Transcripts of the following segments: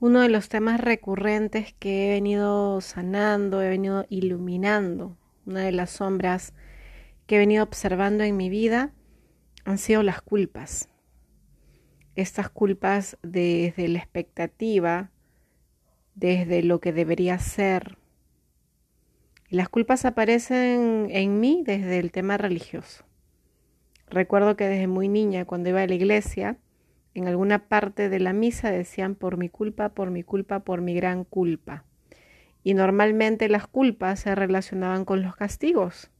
uno de los temas recurrentes que he venido sanando, he venido iluminando, una de las sombras que he venido observando en mi vida han sido las culpas. Estas culpas desde la expectativa, desde lo que debería ser. las culpas aparecen en mí desde el tema religioso. Recuerdo que desde muy niña, cuando iba a la iglesia, en alguna parte de la misa decían por mi culpa, por mi culpa, por mi gran culpa. Y normalmente las culpas se relacionaban con los castigos.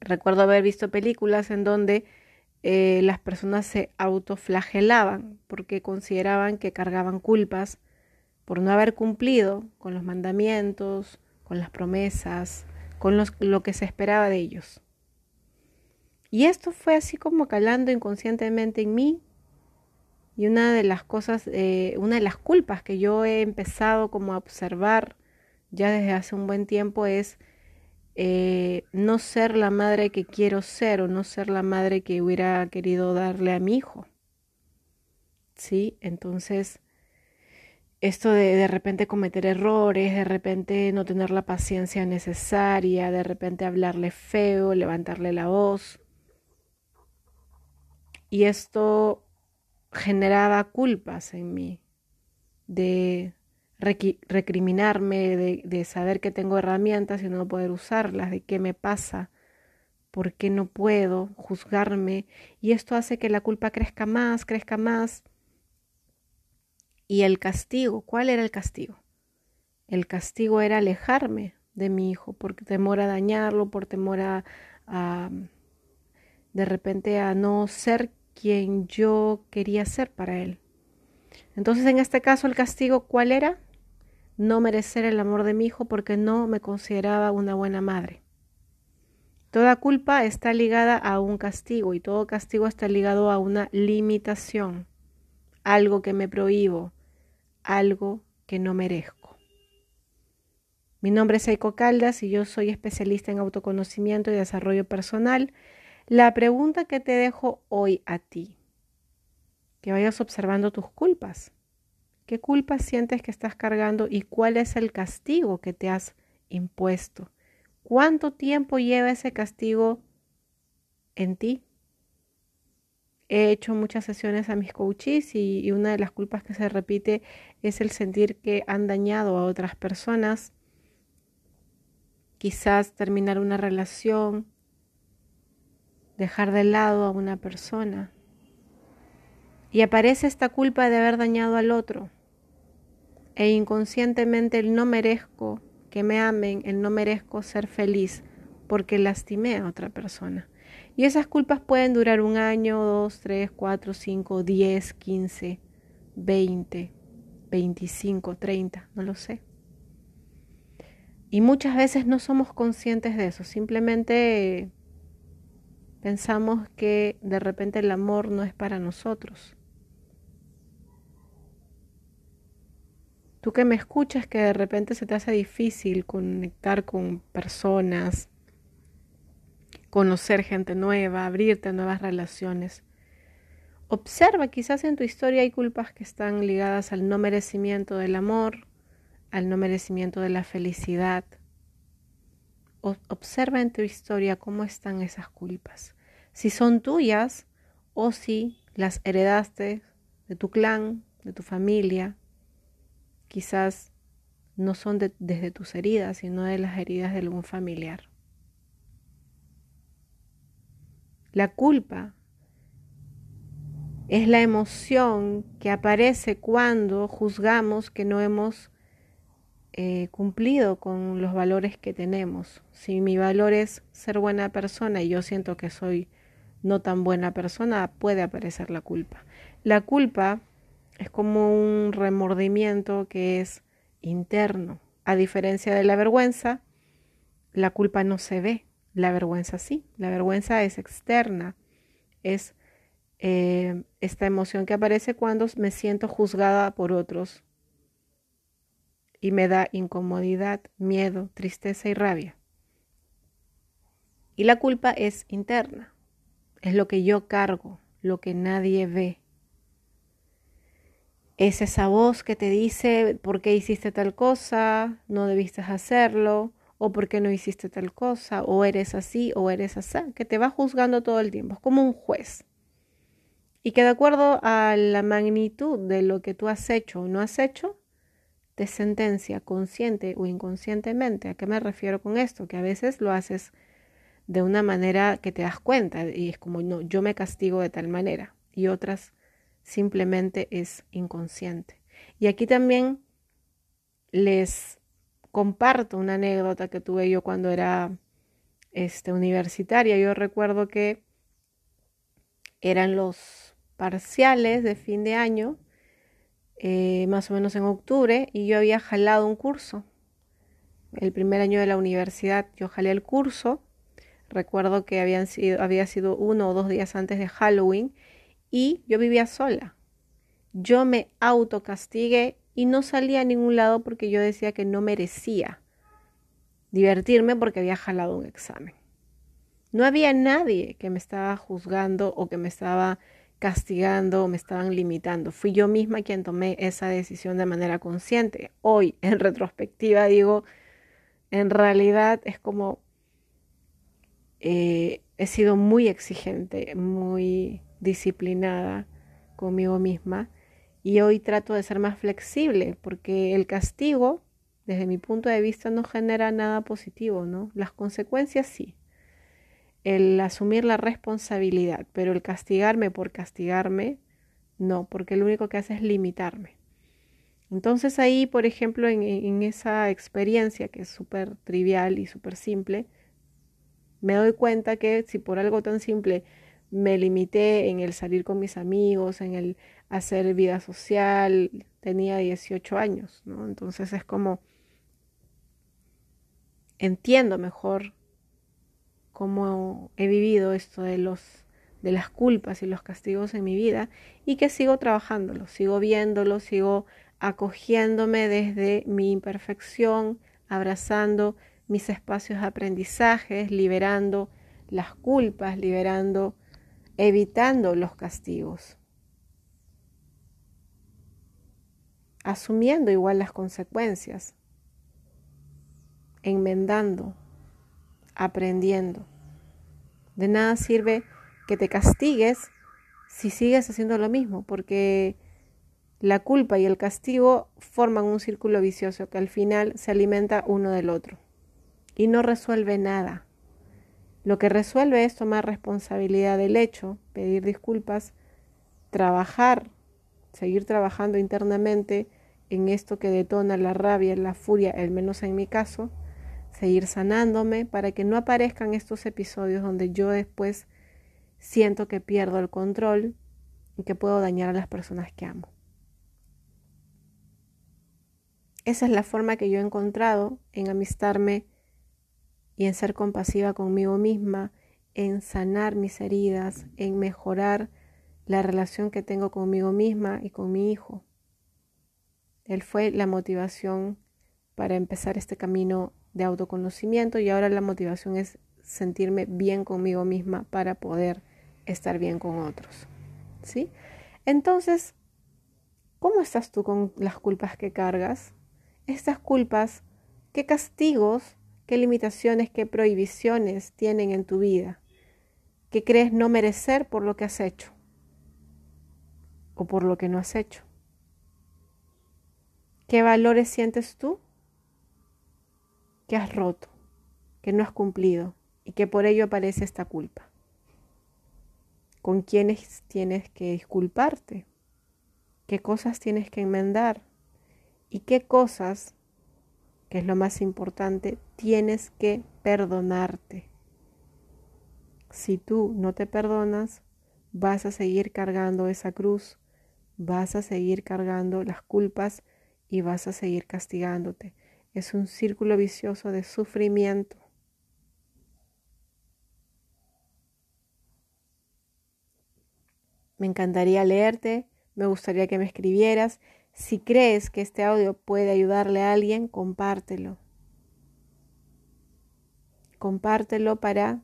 Recuerdo haber visto películas en donde eh, las personas se autoflagelaban porque consideraban que cargaban culpas por no haber cumplido con los mandamientos, con las promesas, con lo que se esperaba de ellos. Y esto fue así como calando inconscientemente en mí y una de las cosas, eh, una de las culpas que yo he empezado como a observar ya desde hace un buen tiempo es eh, no ser la madre que quiero ser o no ser la madre que hubiera querido darle a mi hijo. ¿Sí? Entonces, esto de de repente cometer errores, de repente no tener la paciencia necesaria, de repente hablarle feo, levantarle la voz. Y esto generaba culpas en mí, de recriminarme, de, saber que tengo herramientas y no poder usarlas, de qué me pasa, por qué no puedo juzgarme. Y esto hace que la culpa crezca más, crezca más. Y el castigo, ¿cuál era el castigo? El castigo era alejarme de mi hijo por temor a dañarlo, por temor a, a de repente a no ser quien yo quería ser para él. Entonces, en este caso, el castigo, ¿cuál era? No merecer el amor de mi hijo porque no me consideraba una buena madre. Toda culpa está ligada a un castigo y todo castigo está ligado a una limitación, algo que me prohíbo, algo que no merezco. Mi nombre es Eiko Caldas y yo soy especialista en autoconocimiento y desarrollo personal la pregunta que te dejo hoy a ti, que vayas observando tus culpas. ¿Qué culpas sientes que estás cargando y cuál es el castigo que te has impuesto? ¿Cuánto tiempo lleva ese castigo en ti? He hecho muchas sesiones a mis coaches y, y, una de las culpas que se repite es el sentir que han dañado a otras personas, quizás terminar una relación, dejar de lado a una persona. Y aparece esta culpa de haber dañado al otro. E inconscientemente el no merezco que me amen, el no merezco ser feliz porque lastimé a otra persona. Y esas culpas pueden durar un año, dos, tres, cuatro, cinco, diez, quince, veinte, veinticinco, treinta, no lo sé. Y muchas veces no somos conscientes de eso, simplemente Pensamos que de repente el amor no es para nosotros. Tú que me escuchas que de repente se te hace difícil conectar con personas, conocer gente nueva, abrirte a nuevas relaciones. Observa, quizás en tu historia hay culpas que están ligadas al no merecimiento del amor, al no merecimiento de la felicidad, observa en tu historia cómo están esas culpas. Si son tuyas o si las heredaste de tu clan, de tu familia. Quizás no son desde tus heridas, sino de las heridas de algún familiar. La culpa es la emoción que aparece cuando juzgamos que no hemos eh, cumplido con los valores que tenemos. Si mi valor es ser buena persona y yo siento que soy no tan buena persona, puede aparecer la culpa. La culpa es como un remordimiento que es interno. A diferencia de la vergüenza, la culpa no se ve, la vergüenza sí. La vergüenza es externa, es eh, esta emoción que aparece cuando me siento juzgada por otros y me da incomodidad, miedo, tristeza y rabia. Y la culpa es interna, es lo que yo cargo, lo que nadie ve. es esa voz que te dice por qué hiciste tal cosa, no debiste hacerlo, o por qué no hiciste tal cosa, o eres así, o eres así, que te va juzgando todo el tiempo, es como un juez. Y que de acuerdo a la magnitud de lo que tú has hecho o no has hecho, te sentencia consciente o inconscientemente. ¿A qué me refiero con esto? Que a veces lo haces de una manera que te das cuenta y es como, no, yo me castigo de tal manera. Y otras simplemente es inconsciente. Y aquí también les comparto una anécdota que tuve yo cuando era este, universitaria. Yo recuerdo que eran los parciales de fin de año, eh, más o menos en octubre, y yo había jalado un curso. El primer año de la universidad yo jalé el curso. Recuerdo que habían sido, había sido uno o dos días antes de Halloween y yo vivía sola. Yo me autocastigué y no salía a ningún lado porque yo decía que no merecía divertirme porque había jalado un examen. No había nadie que me estaba juzgando o que me estaba castigando me estaban limitando. Fui yo misma quien tomé esa decisión de manera consciente. Hoy, en retrospectiva, digo, en realidad es como eh, he sido muy exigente, muy disciplinada conmigo misma y hoy trato de ser más flexible porque el castigo, desde mi punto de vista, no genera nada positivo, ¿no? Las consecuencias sí. El asumir la responsabilidad, pero el castigarme por castigarme, no, porque lo único que hace es limitarme. Entonces ahí, por ejemplo, en, esa experiencia que es súper trivial y súper simple, me doy cuenta que si por algo tan simple me limité en el salir con mis amigos, en el hacer vida social, tenía 18 años, ¿no? Entonces es como entiendo mejor cómo he vivido esto de los de las culpas y los castigos en mi vida y que sigo trabajándolo, sigo viéndolo, sigo acogiéndome desde mi imperfección, abrazando mis espacios de aprendizaje, liberando las culpas, liberando evitando los castigos, asumiendo igual las consecuencias, enmendando, aprendiendo. De nada sirve que te castigues si sigues haciendo lo mismo, porque la culpa y el castigo forman un círculo vicioso que al final se alimenta uno del otro y no resuelve nada. Lo que resuelve es tomar responsabilidad del hecho, pedir disculpas, trabajar, seguir trabajando internamente en esto que detona la rabia, la furia, al menos en mi caso, seguir sanándome para que no aparezcan estos episodios donde yo después siento que pierdo el control y que puedo dañar a las personas que amo. Esa es la forma que yo he encontrado en amistarme y en ser compasiva conmigo misma, en sanar mis heridas, en mejorar la relación que tengo conmigo misma y con mi hijo. Él fue la motivación para empezar este camino de autoconocimiento y ahora la motivación es sentirme bien conmigo misma para poder estar bien con otros. ¿Sí? Entonces, ¿cómo estás tú con las culpas que cargas? Estas culpas, ¿qué castigos qué limitaciones, qué prohibiciones tienen en tu vida, que crees no merecer por lo que has hecho o por lo que no has hecho. ¿Qué valores sientes tú que has roto, que no has cumplido y que por ello aparece esta culpa? ¿Con quiénes tienes que disculparte? ¿Qué cosas tienes que enmendar? ¿Y qué cosas que es lo más importante, tienes que perdonarte. Si tú no te perdonas, vas a seguir cargando esa cruz, vas a seguir cargando las culpas y vas a seguir castigándote. Es un círculo vicioso de sufrimiento. Me encantaría leerte, me gustaría que me escribieras si crees que este audio puede ayudarle a alguien, compártelo. Compártelo para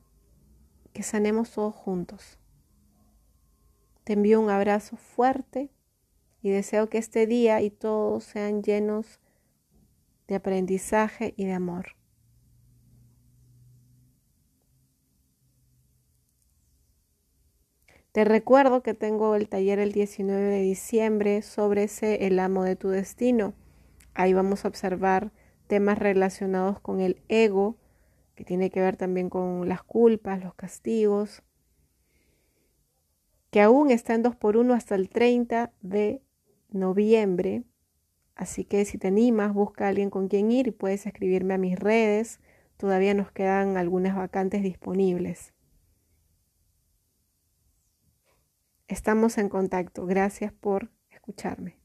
que sanemos todos juntos. Te envío un abrazo fuerte y deseo que este día y todos sean llenos de aprendizaje y de amor. Te recuerdo que tengo el taller el 19 de diciembre sobre ese el amo de tu destino. Ahí vamos a observar temas relacionados con el ego, que tiene que ver también con las culpas, los castigos, que aún está en 2x1 hasta el 30 de noviembre. Así que si te animas, busca a alguien con quien ir y puedes escribirme a mis redes. Todavía nos quedan algunas vacantes disponibles. Estamos en contacto. Gracias por escucharme.